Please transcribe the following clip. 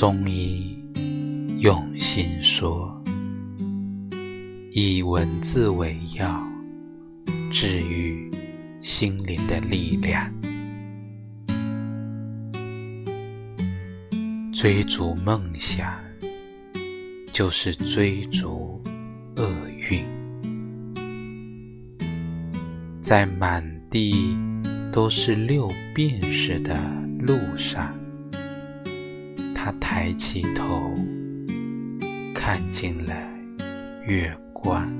中医用心说，以文字为药，治愈心灵的力量。追逐梦想，就是追逐厄运。在满地都是六便士的路上。他抬起头，看进了月光。